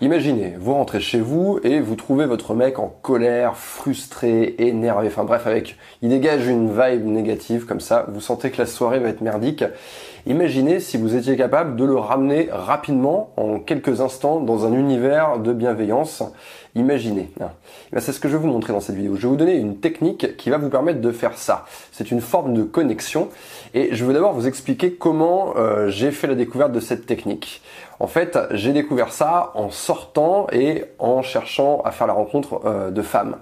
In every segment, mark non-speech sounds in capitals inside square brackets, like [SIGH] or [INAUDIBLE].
Imaginez, vous rentrez chez vous et vous trouvez votre mec en colère, frustré, énervé, enfin bref, avec, il dégage une vibe négative comme ça, vous sentez que la soirée va être merdique. Imaginez si vous étiez capable de le ramener rapidement, en quelques instants, dans un univers de bienveillance. Imaginez. Eh c'est ce que je vais vous montrer dans cette vidéo. Je vais vous donner une technique qui va vous permettre de faire ça. C'est une forme de connexion et je veux d'abord vous expliquer comment euh, j'ai fait la découverte de cette technique. En fait, j'ai découvert ça en sortant et en cherchant à faire la rencontre euh, de femmes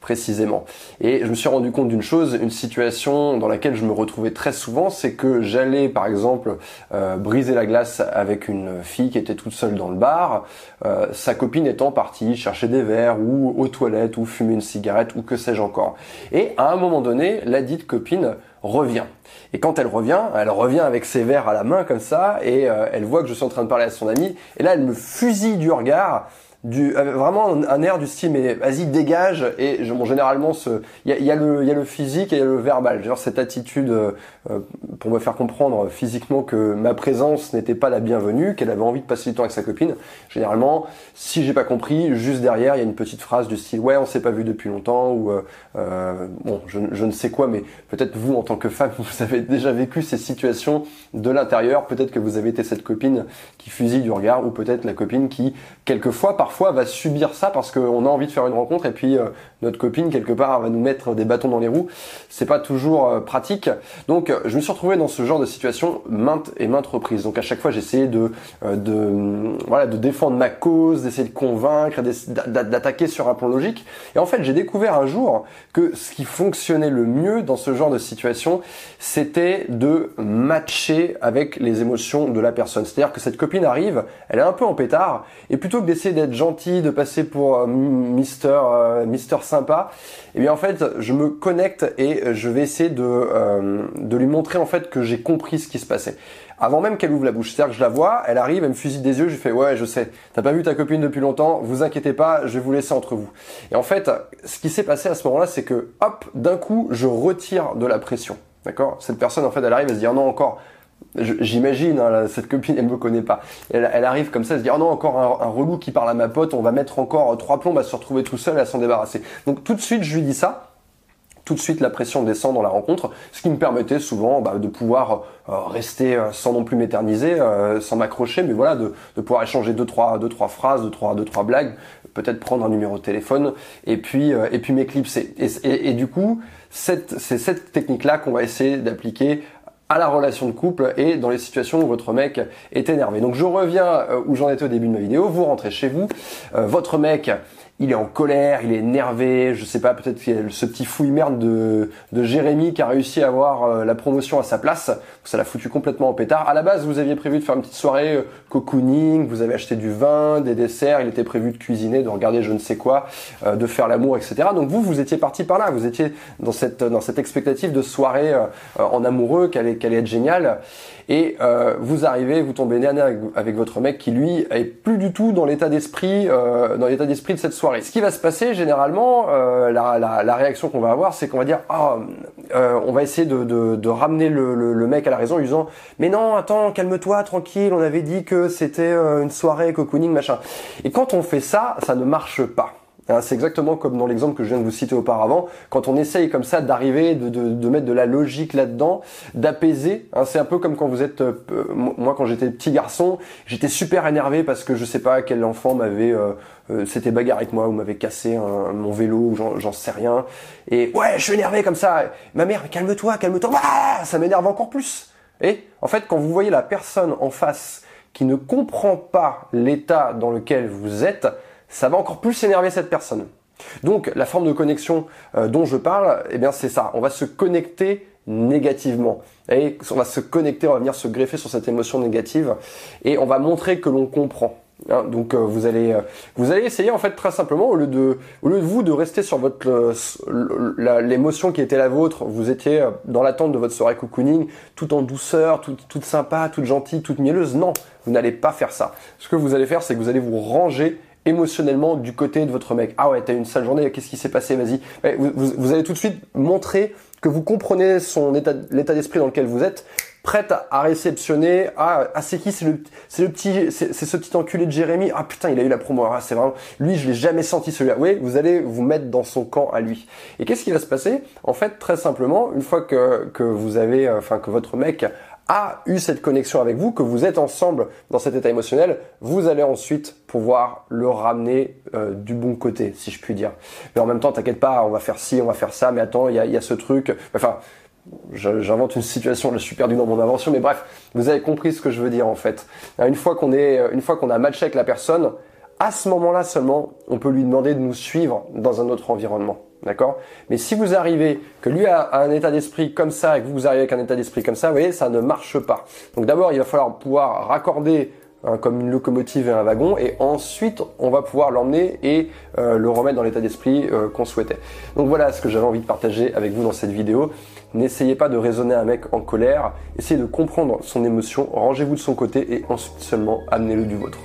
précisément. Et je me suis rendu compte d'une chose, une situation dans laquelle je me retrouvais très souvent, c'est que j'allais par exemple euh, briser la glace avec une fille qui était toute seule dans le bar, euh, sa copine étant partie chercher des verres ou aux toilettes ou fumer une cigarette ou que sais-je encore. Et à un moment donné, la dite copine revient. Et quand elle revient, elle revient avec ses verres à la main comme ça, et euh, elle voit que je suis en train de parler à son ami, et là elle me fusille du regard, du euh, vraiment un air du style mais vas-y dégage et bon, généralement ce il y a, y a, le il y a le physique et il y a le verbal. Genre cette attitude euh, pour me faire comprendre physiquement que ma présence n'était pas la bienvenue qu'elle avait envie de passer du temps avec sa copine généralement si j'ai pas compris juste derrière il y a une petite phrase du style ouais on s'est pas vu depuis longtemps ou euh, euh bon je, je, ne sais quoi mais peut-être vous en tant que femme [LAUGHS] vous avez déjà vécu ces situations de l'intérieur. Peut-être que vous avez été cette copine qui fusille du regard ou peut-être la copine qui quelquefois par parfois va subir ça parce qu'on a envie de faire une rencontre et puis euh, notre copine quelque part va nous mettre des bâtons dans les roues. C'est pas toujours euh, pratique. Donc je me suis retrouvé dans ce genre de situation maintes et maintes reprises. Donc à chaque fois j'essayais de, euh, de voilà de défendre ma cause, d'essayer de convaincre, d'attaquer sur un plan logique. Et en fait j'ai découvert un jour que ce qui fonctionnait le mieux dans ce genre de situation, c'était de matcher avec les émotions de la personne. C'est-à-dire que cette copine arrive, elle est un peu en pétard et plutôt que d'essayer d'être gentil, de passer pour euh, Mister, euh, Mister sympa, et eh bien en fait je me connecte et je vais essayer de, euh, de lui montrer en fait que j'ai compris ce qui se passait. Avant même qu'elle ouvre la bouche, c'est-à-dire que je la vois, elle arrive, elle me fusille des yeux, je fais ouais je sais, t'as pas vu ta copine depuis longtemps, vous inquiétez pas, je vais vous laisser entre vous. Et en fait, ce qui s'est passé à ce moment-là, c'est que hop, d'un coup, je retire de la pression. D'accord? Cette personne en fait, elle arrive, elle se dit oh non encore J'imagine, hein, cette copine, elle me connaît pas. Elle, arrive comme ça, elle se dit, oh non, encore un, relou qui parle à ma pote, on va mettre encore trois plombs à se retrouver tout seul, à s'en débarrasser. Donc tout de suite, je lui dis ça. Tout de suite, la pression descend dans la rencontre, ce qui me permettait souvent bah, de pouvoir euh, rester euh, sans non plus m'éterniser, euh, sans m'accrocher, mais voilà, de, pouvoir échanger deux trois, deux trois phrases, deux trois, deux trois blagues, peut-être prendre un numéro de téléphone et puis et puis m'éclipser. Et, et, du coup, c'est cette technique-là qu'on va essayer d'appliquer à la relation de couple et dans les situations où votre mec est énervé. Donc je reviens euh, où j'en étais au début de ma vidéo, vous rentrez chez vous, euh, votre mec il est en colère, il est énervé, je sais pas, peut-être qu'il y a ce petit fouille merde de, de Jérémy qui a réussi à avoir euh, la promotion à sa place, ça l'a foutu complètement en pétard. À la base, vous aviez prévu de faire une petite soirée euh, cocooning, vous avez acheté du vin, des desserts, il était prévu de cuisiner, de regarder je ne sais quoi, euh, de faire l'amour, etc. Donc vous, vous étiez parti par là, vous étiez dans cette, dans cette expectative de soirée en amoureux, qu'elle allait, être géniale. Et vous arrivez, vous tombez nez avec, avec, votre mec qui lui est plus du tout dans l'état d'esprit, dans l'état d'esprit de cette soirée. Ce qui va se passer généralement, euh, la, réaction qu'on va avoir, c'est qu'on va dire euh, on va essayer de, ramener le, mec à la raison en disant mais non, attends, calme-toi, tranquille, on avait dit que c'était euh, une soirée cocooning machin. Et quand on fait ça, ça ne marche pas. Hein, c'est exactement comme dans l'exemple que je viens de vous citer auparavant. Quand on essaye comme ça d'arriver, de, mettre de la logique là-dedans, d'apaiser. Hein, c'est un peu comme quand vous êtes, euh, moi quand j'étais petit garçon, j'étais super énervé parce que je sais pas quel enfant m'avait, euh, euh, s'était bagarre avec moi ou m'avait cassé mon vélo ou j'en sais rien. Et ouais, je suis énervé comme ça. Ma mère, calme-toi, calme-toi. ça m'énerve encore plus. Et en fait, quand vous voyez la personne en face qui ne comprend pas l'état dans lequel vous êtes, ça va encore plus énerver cette personne. Donc la forme de connexion euh, dont je parle, eh bien c'est ça. On va se connecter négativement. Et on va se connecter, on va venir se greffer sur cette émotion négative et on va montrer que l'on comprend. Hein, donc euh, vous allez euh, vous allez essayer en fait très simplement au lieu de au lieu de vous de rester sur votre l'émotion qui était la vôtre, vous étiez dans l'attente de votre soirée cocooning, tout en douceur, toute, toute sympa, toute gentille, toute mielleuse. Non, vous n'allez pas faire ça. Ce que vous allez faire, c'est que vous allez vous ranger émotionnellement du côté de votre mec. Ah ouais, t'as eu une sale journée, qu'est-ce qui s'est passé Vas-y. Vous, vous, allez tout de suite montrer que vous comprenez son état, l'état d'esprit dans lequel vous êtes, prête à, réceptionner. Ah, c'est qui C'est le, c'est le petit, c'est, ce petit enculé de Jérémy. Ah putain, il a eu la promo. Ah, c'est vraiment lui, je l'ai jamais senti celui-là. Oui, vous allez vous mettre dans son camp à lui. Et qu'est-ce qui va se passer? En fait, très simplement, une fois que que vous avez, euh, enfin que votre mec a eu cette connexion avec vous, que vous êtes ensemble dans cet état émotionnel, vous allez ensuite pouvoir le ramener euh, du bon côté, si je puis dire. Mais en même temps, t'inquiète pas, on va faire ci, on va faire ça, mais attends, il y a, y a ce truc. Enfin, j'invente une situation, je suis perdu dans mon invention, mais bref, vous avez compris ce que je veux dire en fait. Une fois qu'on est, une fois qu'on a matché avec la personne, à ce moment-là seulement, on peut lui demander de nous suivre dans un autre environnement. D'accord? Mais si vous arrivez, que lui a un état d'esprit comme ça et que vous arrivez avec un état d'esprit comme ça, vous voyez, ça ne marche pas. Donc d'abord, il va falloir pouvoir raccorder hein, comme une locomotive et un wagon et ensuite on va pouvoir l'emmener et euh, le remettre dans l'état d'esprit euh, qu'on souhaitait. Donc voilà ce que j'avais envie de partager avec vous dans cette vidéo. N'essayez pas de raisonner un mec en colère, essayez de comprendre son émotion, rangez-vous de son côté et ensuite seulement amenez-le du vôtre.